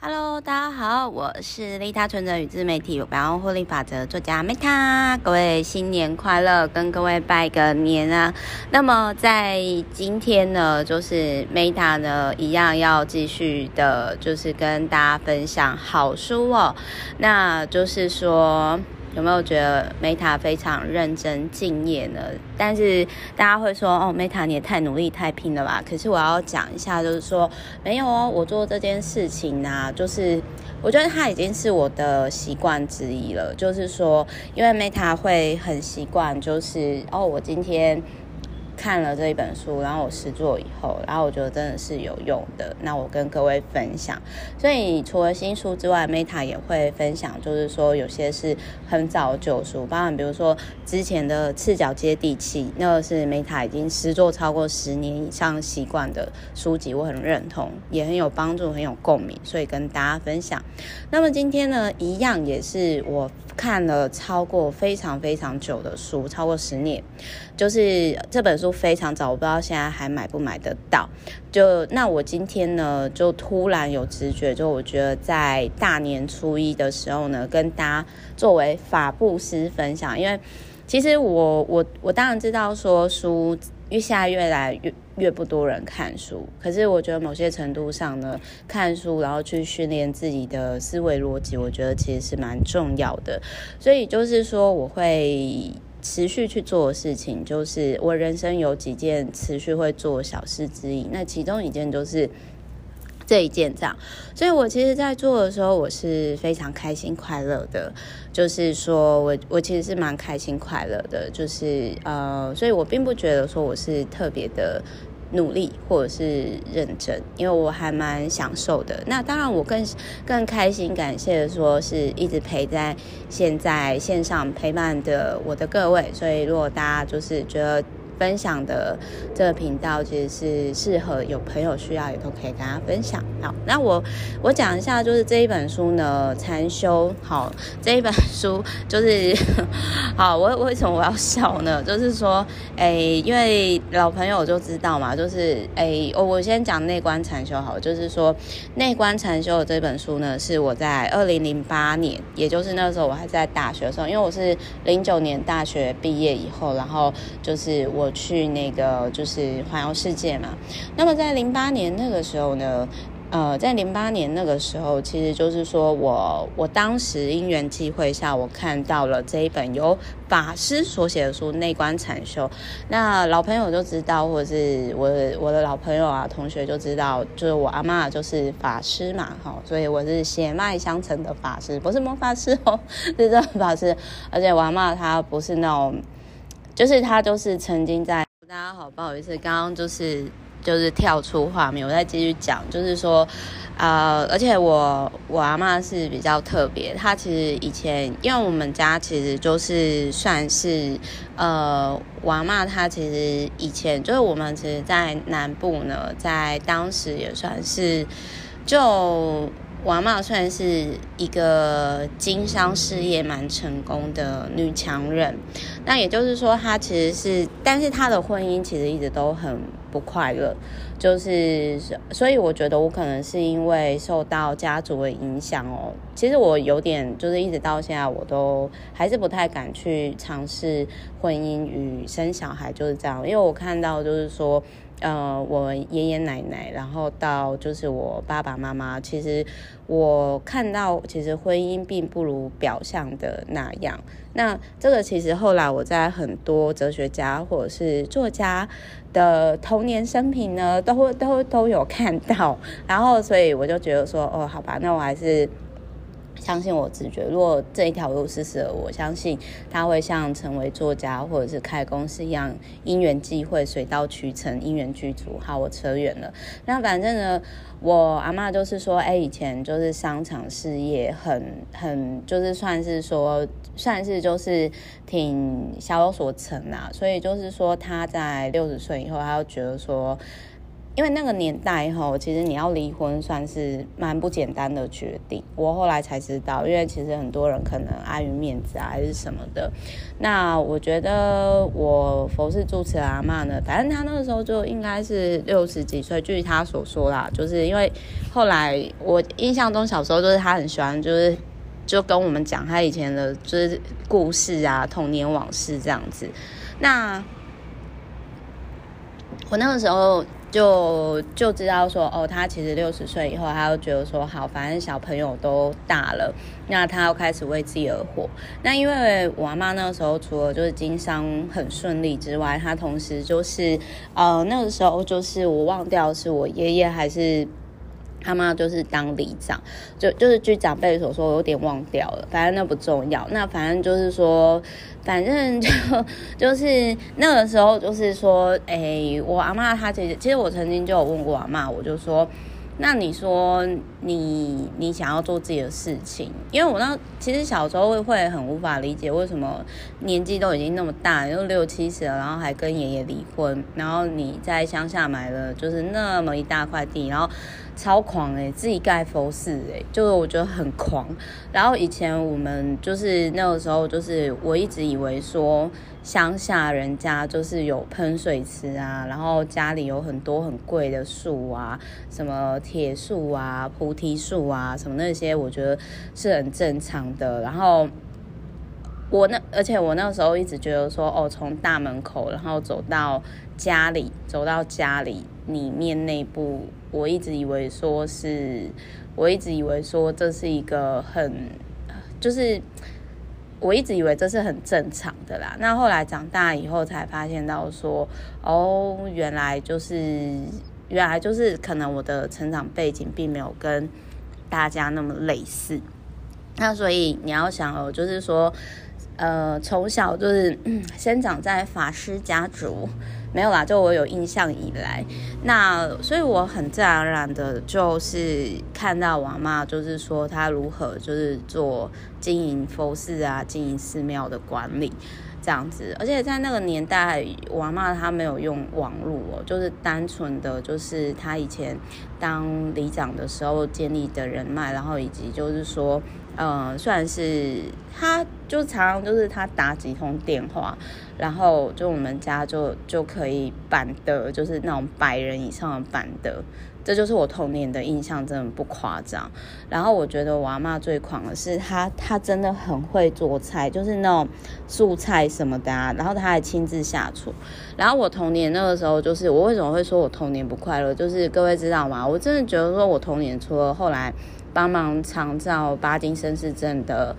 Hello，大家好，我是利他存折与自媒体百万获利法则作家 Meta，各位新年快乐，跟各位拜个年啊！那么在今天呢，就是 Meta 呢一样要继续的，就是跟大家分享好书哦，那就是说。有没有觉得 Meta 非常认真敬业呢？但是大家会说哦，Meta 你也太努力太拼了吧？可是我要讲一下，就是说没有哦，我做这件事情呢、啊，就是我觉得它已经是我的习惯之一了。就是说，因为 Meta 会很习惯，就是哦，我今天。看了这一本书，然后我实作以后，然后我觉得真的是有用的。那我跟各位分享。所以除了新书之外，Meta 也会分享，就是说有些是很早旧书，包含比如说之前的《赤脚接地气》，那个是 Meta 已经实作超过十年以上习惯的书籍，我很认同，也很有帮助，很有共鸣，所以跟大家分享。那么今天呢，一样也是我看了超过非常非常久的书，超过十年，就是这本书。非常早，我不知道现在还买不买得到。就那我今天呢，就突然有直觉，就我觉得在大年初一的时候呢，跟大家作为法布施分享。因为其实我我我当然知道说书越下越来越越不多人看书，可是我觉得某些程度上呢，看书然后去训练自己的思维逻辑，我觉得其实是蛮重要的。所以就是说我会。持续去做的事情，就是我人生有几件持续会做小事之一。那其中一件就是这一件这样，所以我其实，在做的时候，我是非常开心快乐的。就是说我我其实是蛮开心快乐的，就是呃，所以我并不觉得说我是特别的。努力或者是认真，因为我还蛮享受的。那当然，我更更开心、感谢说，是一直陪在现在线上陪伴的我的各位。所以，如果大家就是觉得。分享的这个频道其实是适合有朋友需要，也都可以跟他分享。好，那我我讲一下，就是这一本书呢，禅修。好，这一本书就是 好，我为什么我要笑呢？就是说，哎，因为老朋友就知道嘛，就是哎，我我先讲内观禅修好，就是说内观禅修的这本书呢，是我在二零零八年，也就是那时候我还在大学的时候，因为我是零九年大学毕业以后，然后就是我。我去那个就是环游世界嘛，那么在零八年那个时候呢，呃，在零八年那个时候，其实就是说我我当时因缘际会下，我看到了这一本由法师所写的书《内观禅修》。那老朋友就知道，或是我我的老朋友啊同学就知道，就是我阿嬷就是法师嘛，哈，所以我是血脉相承的法师，不是魔法师哦，是真的法师。而且我阿嬷她不是那种。就是他，就是曾经在。大家好，不好意思，刚刚就是就是跳出画面，我再继续讲，就是说，呃，而且我我阿嬷是比较特别，她其实以前，因为我们家其实就是算是，呃，我阿嬷她其实以前就是我们其实，在南部呢，在当时也算是就。我阿嬷算是一个经商事业蛮成功的女强人，那也就是说，她其实是，但是她的婚姻其实一直都很不快乐，就是，所以我觉得我可能是因为受到家族的影响哦，其实我有点就是一直到现在我都还是不太敢去尝试婚姻与生小孩，就是这样，因为我看到就是说。呃，我爷爷奶奶，然后到就是我爸爸妈妈，其实我看到，其实婚姻并不如表象的那样。那这个其实后来我在很多哲学家或者是作家的童年生平呢，都会都都有看到。然后，所以我就觉得说，哦，好吧，那我还是。相信我直觉，如果这一条路是适合我，相信他会像成为作家或者是开公司一样，因缘际会，水到渠成，因缘具足。好，我扯远了。那反正呢，我阿嬷就是说，哎，以前就是商场事业很很，就是算是说，算是就是挺小有所成啊。所以就是说，他在六十岁以后，他就觉得说。因为那个年代吼，其实你要离婚算是蛮不简单的决定。我后来才知道，因为其实很多人可能碍于面子啊，还是什么的。那我觉得我佛事住持阿嬷呢，反正他那个时候就应该是六十几岁，据他所说啦，就是因为后来我印象中小时候就是他很喜欢，就是就跟我们讲他以前的就是故事啊，童年往事这样子。那我那个时候。就就知道说哦，他其实六十岁以后，他就觉得说好，反正小朋友都大了，那他要开始为自己而活。那因为我阿妈那个时候除了就是经商很顺利之外，她同时就是呃那个时候就是我忘掉是我爷爷还是。他妈就是当里长，就就是据长辈所说，我有点忘掉了。反正那不重要，那反正就是说，反正就 就是那个时候，就是说，哎、我阿妈她其实，其实我曾经就有问过阿妈，我就说。那你说你你想要做自己的事情，因为我那其实小时候会会很无法理解为什么年纪都已经那么大，又六七十了，然后还跟爷爷离婚，然后你在乡下买了就是那么一大块地，然后超狂哎、欸，自己盖佛寺哎、欸，就是我觉得很狂。然后以前我们就是那个时候，就是我一直以为说。乡下人家就是有喷水池啊，然后家里有很多很贵的树啊，什么铁树啊、菩提树啊，什么那些，我觉得是很正常的。然后我那，而且我那时候一直觉得说，哦，从大门口，然后走到家里，走到家里里面内部，我一直以为说是，我一直以为说这是一个很，就是。我一直以为这是很正常的啦，那后来长大以后才发现到说，哦，原来就是原来就是可能我的成长背景并没有跟大家那么类似，那所以你要想哦，就是说，呃，从小就是生长在法师家族。没有啦，就我有印象以来，那所以我很自然而然的，就是看到王妈，就是说她如何就是做经营佛寺啊，经营寺庙的管理这样子，而且在那个年代，王妈她没有用网络哦，就是单纯的就是她以前当里长的时候建立的人脉，然后以及就是说。嗯，算是他，就常常就是他打几通电话，然后就我们家就就可以办的，就是那种百人以上的办的，这就是我童年的印象，真的不夸张。然后我觉得我阿嬷最狂的是她，她真的很会做菜，就是那种素菜什么的啊，然后她还亲自下厨。然后我童年那个时候，就是我为什么会说我童年不快乐，就是各位知道吗？我真的觉得说我童年除了后来。帮忙长照巴金森氏症的，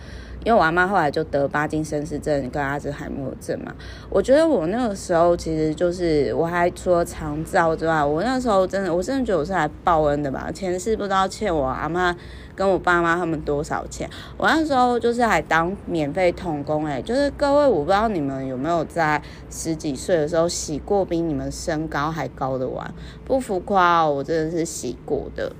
因为我阿妈后来就得巴金森氏症跟阿兹海默症嘛。我觉得我那个时候其实就是我还除了长照之外，我那时候真的，我真的觉得我是来报恩的吧。前世不知道欠我阿妈跟我爸妈他们多少钱。我那时候就是还当免费童工哎，就是各位，我不知道你们有没有在十几岁的时候洗过比你们身高还高的碗，不浮夸哦，我真的是洗过的。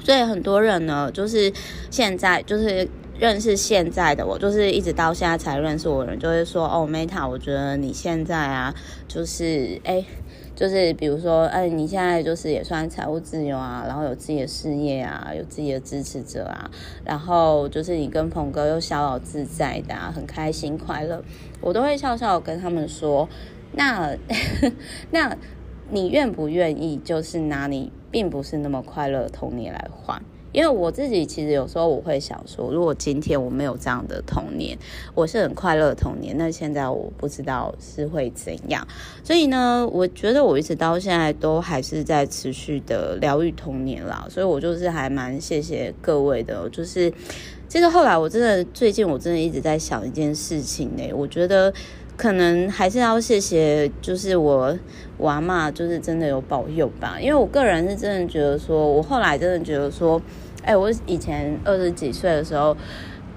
所以很多人呢，就是现在就是认识现在的我，就是一直到现在才认识我的人，就会说哦，Meta，我觉得你现在啊，就是哎，就是比如说哎，你现在就是也算财务自由啊，然后有自己的事业啊，有自己的支持者啊，然后就是你跟鹏哥又逍遥自在的啊，很开心快乐，我都会笑笑跟他们说，那 那你愿不愿意，就是拿你。并不是那么快乐的童年来换，因为我自己其实有时候我会想说，如果今天我没有这样的童年，我是很快乐的童年，那现在我不知道是会怎样。所以呢，我觉得我一直到现在都还是在持续的疗愈童年啦，所以我就是还蛮谢谢各位的。就是其实后来我真的最近我真的一直在想一件事情呢，我觉得。可能还是要谢谢，就是我娃妈，就是真的有保佑吧。因为我个人是真的觉得说，我后来真的觉得说，哎，我以前二十几岁的时候，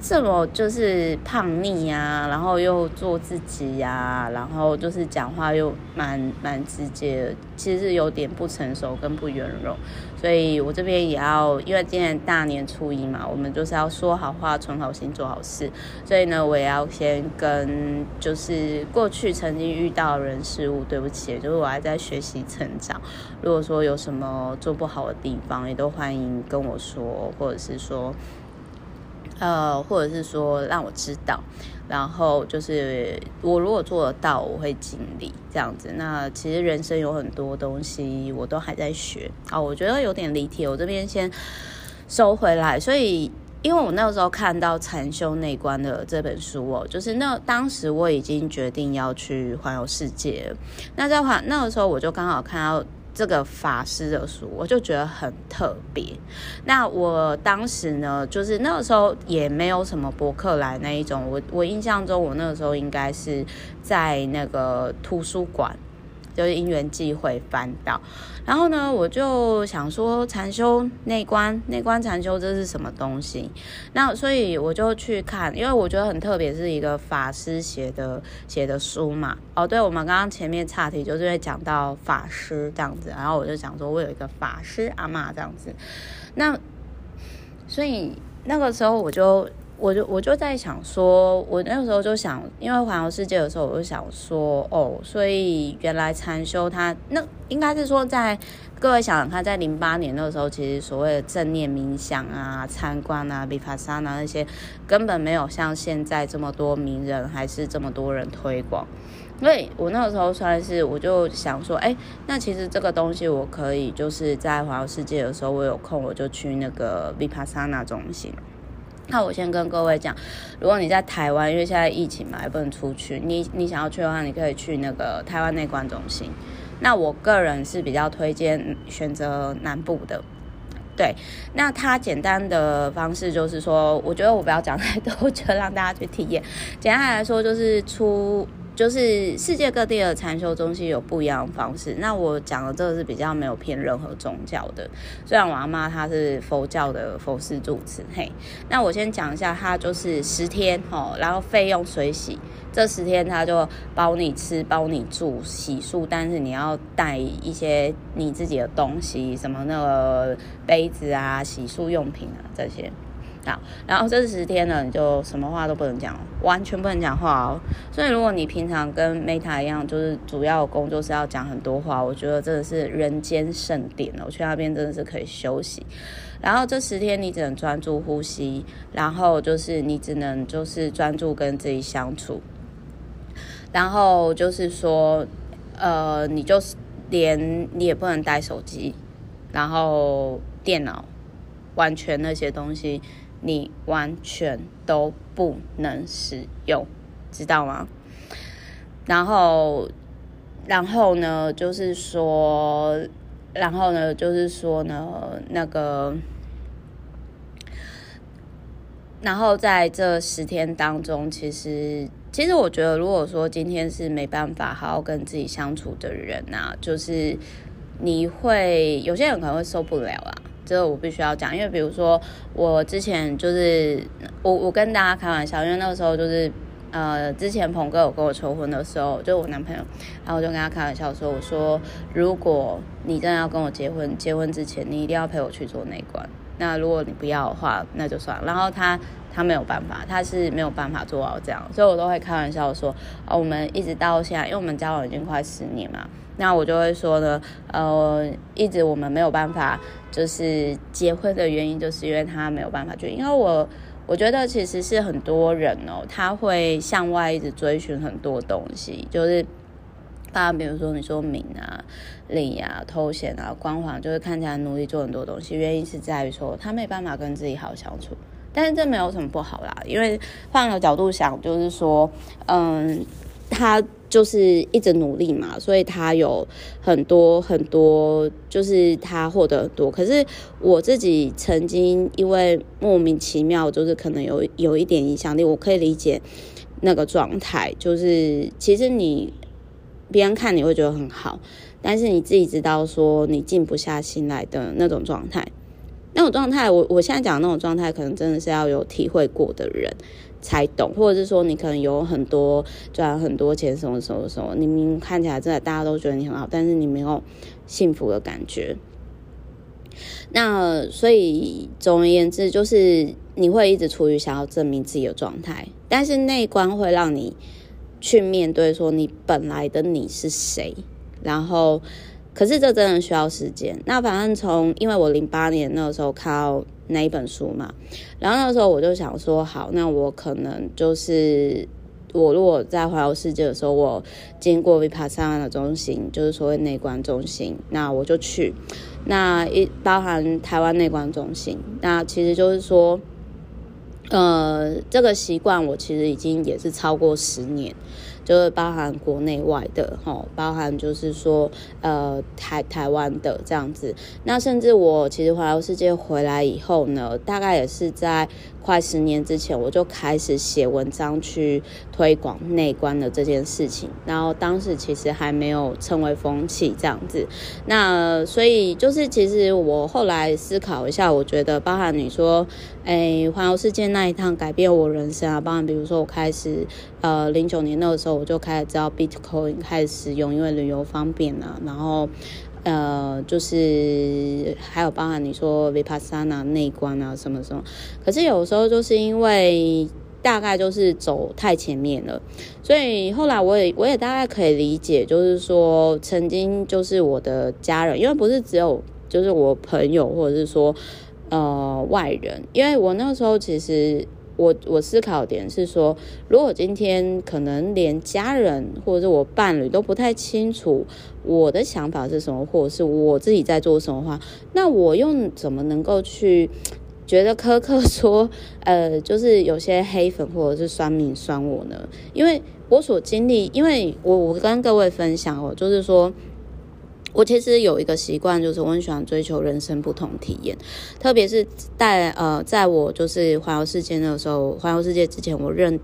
这么就是叛逆啊，然后又做自己呀、然后就是讲话又蛮蛮直接的，其实有点不成熟跟不圆融。所以我这边也要，因为今年大年初一嘛，我们就是要说好话、存好心、做好事。所以呢，我也要先跟就是过去曾经遇到的人事物，对不起，就是我还在学习成长。如果说有什么做不好的地方，也都欢迎跟我说，或者是说，呃，或者是说让我知道。然后就是我如果做得到，我会尽力这样子。那其实人生有很多东西我都还在学啊，我觉得有点离题，我这边先收回来。所以，因为我那个时候看到《禅修内观》的这本书哦，就是那当时我已经决定要去环游世界。那在环那个时候，我就刚好看到。这个法师的书，我就觉得很特别。那我当时呢，就是那个时候也没有什么博客来那一种。我我印象中，我那个时候应该是在那个图书馆。就是因缘际会翻到，然后呢，我就想说禅修内观，内观禅修这是什么东西？那所以我就去看，因为我觉得很特别，是一个法师写的写的书嘛。哦，对，我们刚刚前面岔题，就是会讲到法师这样子，然后我就想说，我有一个法师阿嬷这样子，那所以那个时候我就。我就我就在想说，我那个时候就想，因为环游世界的时候，我就想说，哦，所以原来禅修它那应该是说在，各位想想看，在零八年那个时候，其实所谓的正念冥想啊、参观啊、比帕萨那那些，根本没有像现在这么多名人还是这么多人推广。所以我那个时候算是，我就想说，哎，那其实这个东西我可以就是在环游世界的时候，我有空我就去那个比帕萨那中心。那我先跟各位讲，如果你在台湾，因为现在疫情嘛，也不能出去，你你想要去的话，你可以去那个台湾内观中心。那我个人是比较推荐选择南部的，对。那它简单的方式就是说，我觉得我不要讲太多，就让大家去体验。简单来说，就是出。就是世界各地的禅修中心有不一样的方式。那我讲的这个是比较没有偏任何宗教的。虽然我阿妈她是佛教的佛事住持，嘿。那我先讲一下，它就是十天哦，然后费用随喜。这十天她就包你吃，包你住，洗漱，但是你要带一些你自己的东西，什么那个杯子啊、洗漱用品啊这些。然后这十天呢，你就什么话都不能讲，完全不能讲话哦。所以如果你平常跟 Meta 一样，就是主要工作是要讲很多话，我觉得真的是人间圣典哦。我去那边真的是可以休息。然后这十天你只能专注呼吸，然后就是你只能就是专注跟自己相处。然后就是说，呃，你就是连你也不能带手机，然后电脑，完全那些东西。你完全都不能使用，知道吗？然后，然后呢，就是说，然后呢，就是说呢，那个，然后在这十天当中，其实，其实我觉得，如果说今天是没办法好好跟自己相处的人啊，就是你会有些人可能会受不了啊。这个我必须要讲，因为比如说我之前就是我我跟大家开玩笑，因为那个时候就是呃之前鹏哥有跟我求婚的时候，就我男朋友，然后我就跟他开玩笑说，我说如果你真的要跟我结婚，结婚之前你一定要陪我去做内关，那如果你不要的话，那就算了。然后他他没有办法，他是没有办法做到这样，所以我都会开玩笑说，哦，我们一直到现在，因为我们交往已经快十年嘛。那我就会说呢，呃，一直我们没有办法就是结婚的原因，就是因为他没有办法，就因为我我觉得其实是很多人哦，他会向外一直追寻很多东西，就是，大家比如说你说名啊、利啊、头衔啊、光环，就是看起来努力做很多东西，原因是在于说他没办法跟自己好相处，但是这没有什么不好啦，因为换个角度想，就是说，嗯，他。就是一直努力嘛，所以他有很多很多，就是他获得很多。可是我自己曾经因为莫名其妙，就是可能有有一点影响力，我可以理解那个状态。就是其实你别人看你会觉得很好，但是你自己知道说你静不下心来的那种状态。那种状态，我我现在讲的那种状态，可能真的是要有体会过的人才懂，或者是说你可能有很多赚很多钱，什么什么什么，你明明看起来真的大家都觉得你很好，但是你没有幸福的感觉。那所以总而言之，就是你会一直处于想要证明自己的状态，但是内观会让你去面对说你本来的你是谁，然后可是这真的需要时间。那反正从因为我零八年那个时候看到那一本书嘛，然后那时候我就想说，好，那我可能就是。我如果在环游世界的时候，我经过 Vipassana 的中心，就是所谓内观中心，那我就去。那一包含台湾内观中心，那其实就是说，呃，这个习惯我其实已经也是超过十年。就是包含国内外的齁，包含就是说，呃，台台湾的这样子。那甚至我其实环游世界回来以后呢，大概也是在快十年之前，我就开始写文章去推广内观的这件事情。然后当时其实还没有成为风气这样子。那所以就是其实我后来思考一下，我觉得包含你说，哎，环游世界那一趟改变我人生啊，包含比如说我开始。呃，零九年那个时候我就开始知道 Bitcoin 开始使用，因为旅游方便啊。然后，呃，就是还有包含你说 Vipassana 内观啊什么什么。可是有时候就是因为大概就是走太前面了，所以后来我也我也大概可以理解，就是说曾经就是我的家人，因为不是只有就是我朋友或者是说呃外人，因为我那个时候其实。我我思考点是说，如果今天可能连家人或者是我伴侣都不太清楚我的想法是什么，或者是我自己在做什么话，那我又怎么能够去觉得苛刻说，呃，就是有些黑粉或者是酸民酸我呢？因为我所经历，因为我我跟各位分享哦，就是说。我其实有一个习惯，就是我很喜欢追求人生不同体验，特别是在呃，在我就是环游世界的时候，环游世界之前，我认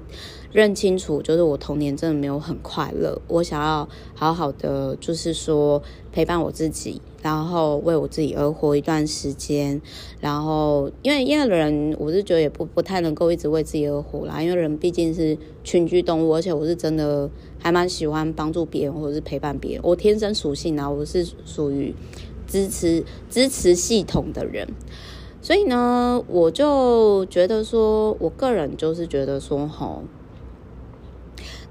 认清楚，就是我童年真的没有很快乐，我想要好好的，就是说陪伴我自己。然后为我自己而活一段时间，然后因为因为人，我是觉得也不不太能够一直为自己而活啦，因为人毕竟是群居动物，而且我是真的还蛮喜欢帮助别人或者是陪伴别人，我天生属性啊，我是属于支持支持系统的人，所以呢，我就觉得说，我个人就是觉得说，吼，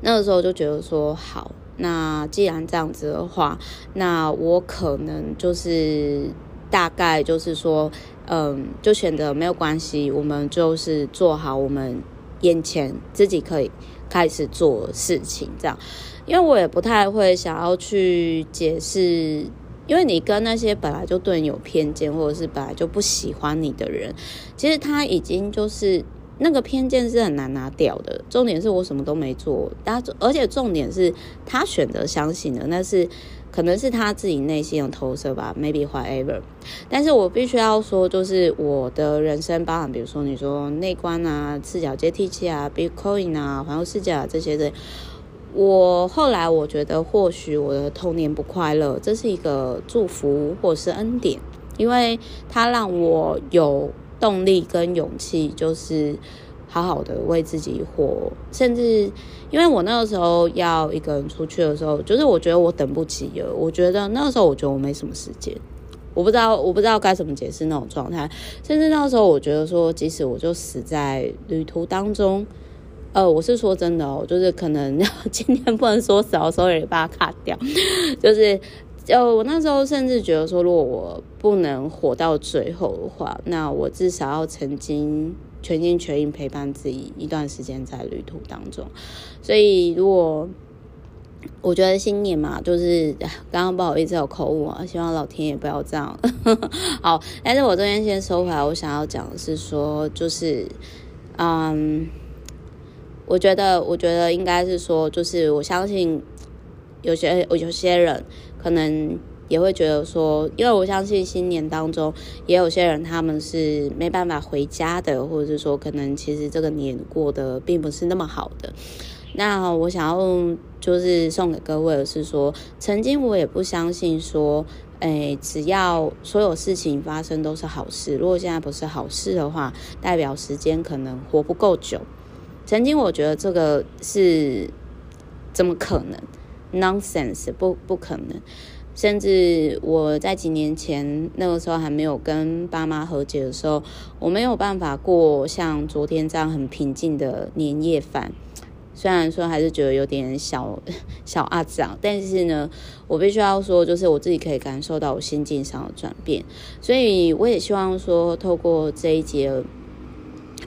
那个时候就觉得说好。那既然这样子的话，那我可能就是大概就是说，嗯，就选择没有关系，我们就是做好我们眼前自己可以开始做事情，这样。因为我也不太会想要去解释，因为你跟那些本来就对你有偏见，或者是本来就不喜欢你的人，其实他已经就是。那个偏见是很难拿掉的，重点是我什么都没做，但而且重点是他选择相信的，那是可能是他自己内心的投射吧，maybe whatever。但是我必须要说，就是我的人生包含，比如说你说内观啊、赤脚接地气啊、Bitcoin 啊、环游世界啊这些的，我后来我觉得或许我的童年不快乐，这是一个祝福或是恩典，因为它让我有。动力跟勇气，就是好好的为自己活。甚至因为我那个时候要一个人出去的时候，就是我觉得我等不及了。我觉得那个时候，我觉得我没什么时间。我不知道，我不知道该怎么解释那种状态。甚至那个时候，我觉得说，即使我就死在旅途当中，呃，我是说真的哦，就是可能今天不能说死，所以把它卡掉，就是。呃我那时候甚至觉得说，如果我不能活到最后的话，那我至少要曾经全心全意陪伴自己一段时间在旅途当中。所以，如果我觉得新年嘛，就是刚刚不好意思有口误啊，希望老天爷不要这样。好，但是我这边先收回来，我想要讲的是说，就是嗯，我觉得，我觉得应该是说，就是我相信有些有些人。可能也会觉得说，因为我相信新年当中也有些人他们是没办法回家的，或者是说可能其实这个年过得并不是那么好的。那我想要就是送给各位的是说，曾经我也不相信说，诶，只要所有事情发生都是好事。如果现在不是好事的话，代表时间可能活不够久。曾经我觉得这个是怎么可能？Nonsense，不不可能。甚至我在几年前那个时候还没有跟爸妈和解的时候，我没有办法过像昨天这样很平静的年夜饭。虽然说还是觉得有点小 小阿长，但是呢，我必须要说，就是我自己可以感受到我心境上的转变，所以我也希望说，透过这一节。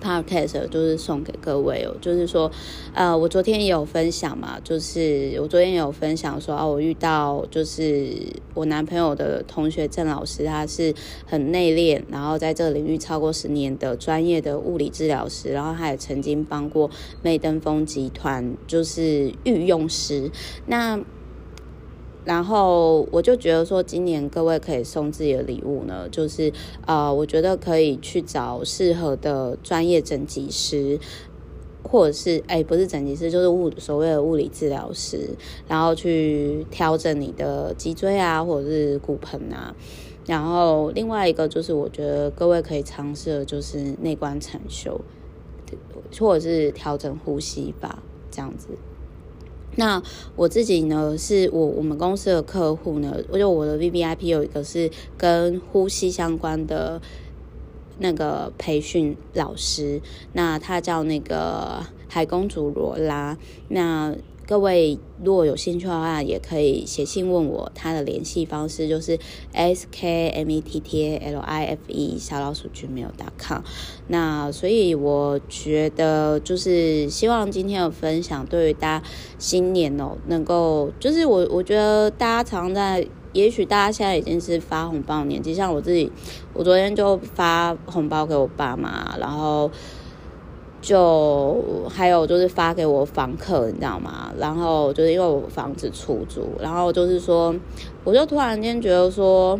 Podcast 就是送给各位哦，就是说，呃，我昨天也有分享嘛，就是我昨天也有分享说啊，我遇到就是我男朋友的同学郑老师，他是很内敛，然后在这个领域超过十年的专业的物理治疗师，然后他也曾经帮过媚登峰集团，就是御用师，那。然后我就觉得说，今年各位可以送自己的礼物呢，就是呃，我觉得可以去找适合的专业整脊师，或者是哎，不是整脊师，就是物所谓的物理治疗师，然后去调整你的脊椎啊，或者是骨盆啊。然后另外一个就是，我觉得各位可以尝试的就是内观禅修，或者是调整呼吸吧这样子。那我自己呢，是我我们公司的客户呢，我就我的 VVIP 有一个是跟呼吸相关的那个培训老师，那他叫那个海公主罗拉，那。各位如果有兴趣的话，也可以写信问我，他的联系方式就是 s k m e t t l i f e 小老鼠 gmail.com。那所以我觉得就是希望今天的分享对于大家新年哦，能够就是我我觉得大家常在，也许大家现在已经是发红包年纪，像我自己，我昨天就发红包给我爸妈，然后。就还有就是发给我房客，你知道吗？然后就是因为我房子出租，然后就是说，我就突然间觉得说，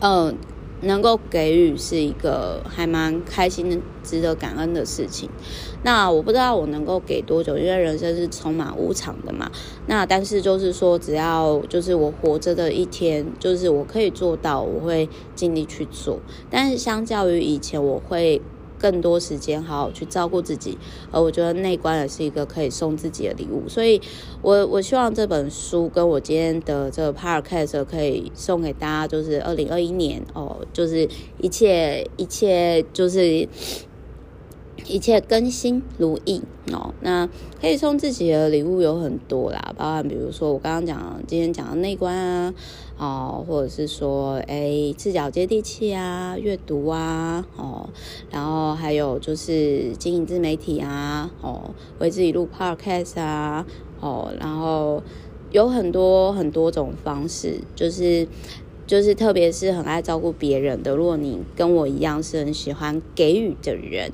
嗯、能够给予是一个还蛮开心的、值得感恩的事情。那我不知道我能够给多久，因为人生是充满无常的嘛。那但是就是说，只要就是我活着的一天，就是我可以做到，我会尽力去做。但是相较于以前，我会。更多时间好好去照顾自己，而我觉得内观也是一个可以送自己的礼物，所以我我希望这本书跟我今天的这个 podcast 可以送给大家，就是二零二一年哦，就是一切一切就是。一切更新如意哦，那可以送自己的礼物有很多啦，包含比如说我刚刚讲今天讲的内观啊，哦，或者是说诶赤脚接地气啊，阅读啊，哦，然后还有就是经营自媒体啊，哦，为自己录 podcast 啊，哦，然后有很多很多种方式，就是就是特别是很爱照顾别人的，如果你跟我一样是很喜欢给予的人。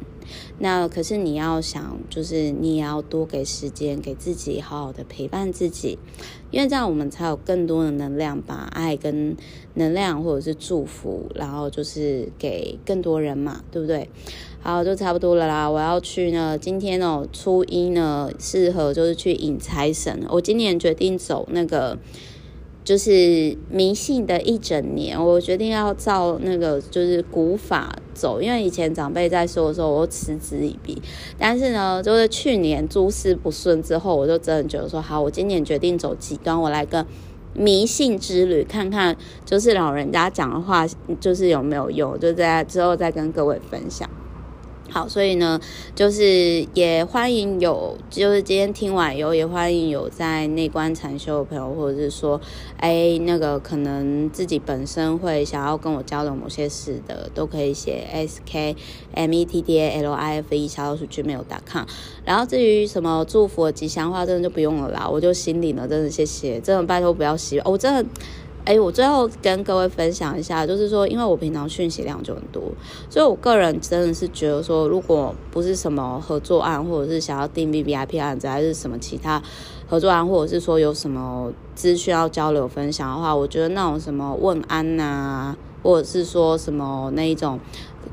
那可是你要想，就是你也要多给时间给自己，好好的陪伴自己，因为这样我们才有更多的能量，把爱跟能量或者是祝福，然后就是给更多人嘛，对不对？好，就差不多了啦。我要去呢，今天哦，初一呢，适合就是去迎财神。我今年决定走那个。就是迷信的一整年，我决定要照那个就是古法走，因为以前长辈在说的时候，我都嗤之以鼻。但是呢，就是去年诸事不顺之后，我就真的觉得说，好，我今年决定走极端，我来个迷信之旅，看看就是老人家讲的话，就是有没有用，就在之后再跟各位分享。好，所以呢，就是也欢迎有，就是今天听完以后，也欢迎有在内观禅修的朋友，或者是说，哎，那个可能自己本身会想要跟我交流某些事的，都可以写 s k m e t t a l i f e 小老鼠 gmail.com。然后至于什么祝福吉祥话，真的就不用了啦，我就心领了，真的谢谢，真的拜托不要洗，我真的。哎，我最后跟各位分享一下，就是说，因为我平常讯息量就很多，所以我个人真的是觉得说，如果不是什么合作案，或者是想要订 VVIP 案子，还是什么其他合作案，或者是说有什么资讯要交流分享的话，我觉得那种什么问安呐、啊，或者是说什么那一种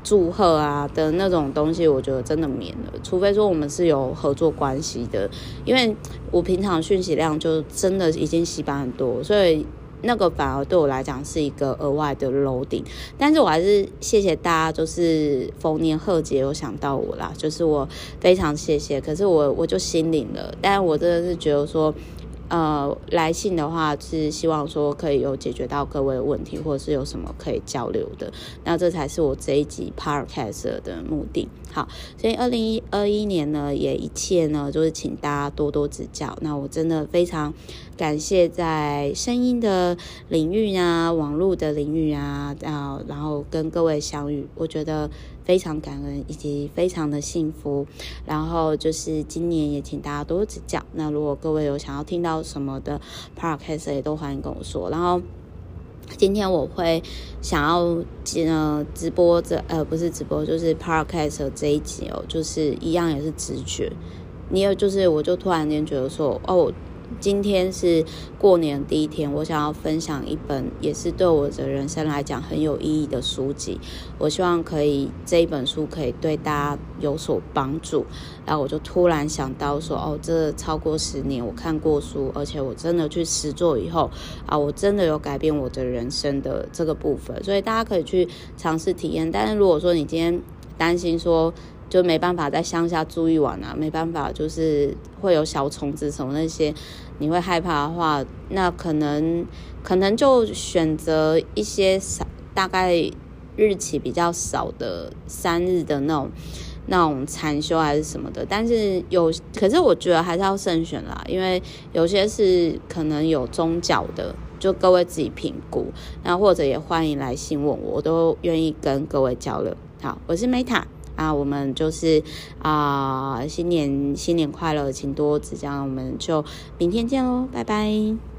祝贺啊的那种东西，我觉得真的免了，除非说我们是有合作关系的，因为我平常讯息量就真的已经洗版很多，所以。那个反而对我来讲是一个额外的楼顶。但是我还是谢谢大家，就是逢年贺节有想到我啦，就是我非常谢谢。可是我我就心领了，但我真的是觉得说。呃，来信的话是希望说可以有解决到各位的问题，或者是有什么可以交流的，那这才是我这一集 Podcast 的目的。好，所以二零二一年呢，也一切呢，就是请大家多多指教。那我真的非常感谢在声音的领域啊，网络的领域啊，啊，然后跟各位相遇，我觉得非常感恩，以及非常的幸福。然后就是今年也请大家多多指教。那如果各位有想要听到什么的 Podcast，也都欢迎跟我说。然后。今天我会想要呃直播这呃不是直播就是 Podcast 这一集哦，就是一样也是直觉，你有就是我就突然间觉得说哦。今天是过年第一天，我想要分享一本也是对我的人生来讲很有意义的书籍。我希望可以这一本书可以对大家有所帮助。然后我就突然想到说，哦，这超过十年我看过书，而且我真的去实做以后啊，我真的有改变我的人生的这个部分。所以大家可以去尝试体验。但是如果说你今天担心说，就没办法在乡下住一晚啊，没办法，就是会有小虫子什么那些，你会害怕的话，那可能可能就选择一些少，大概日期比较少的三日的那种那种禅修还是什么的。但是有，可是我觉得还是要慎选啦，因为有些是可能有宗教的，就各位自己评估。那或者也欢迎来信问我，我都愿意跟各位交流。好，我是 Meta。那，我们就是啊，新年新年快乐，请多指教，我们就明天见喽，拜拜。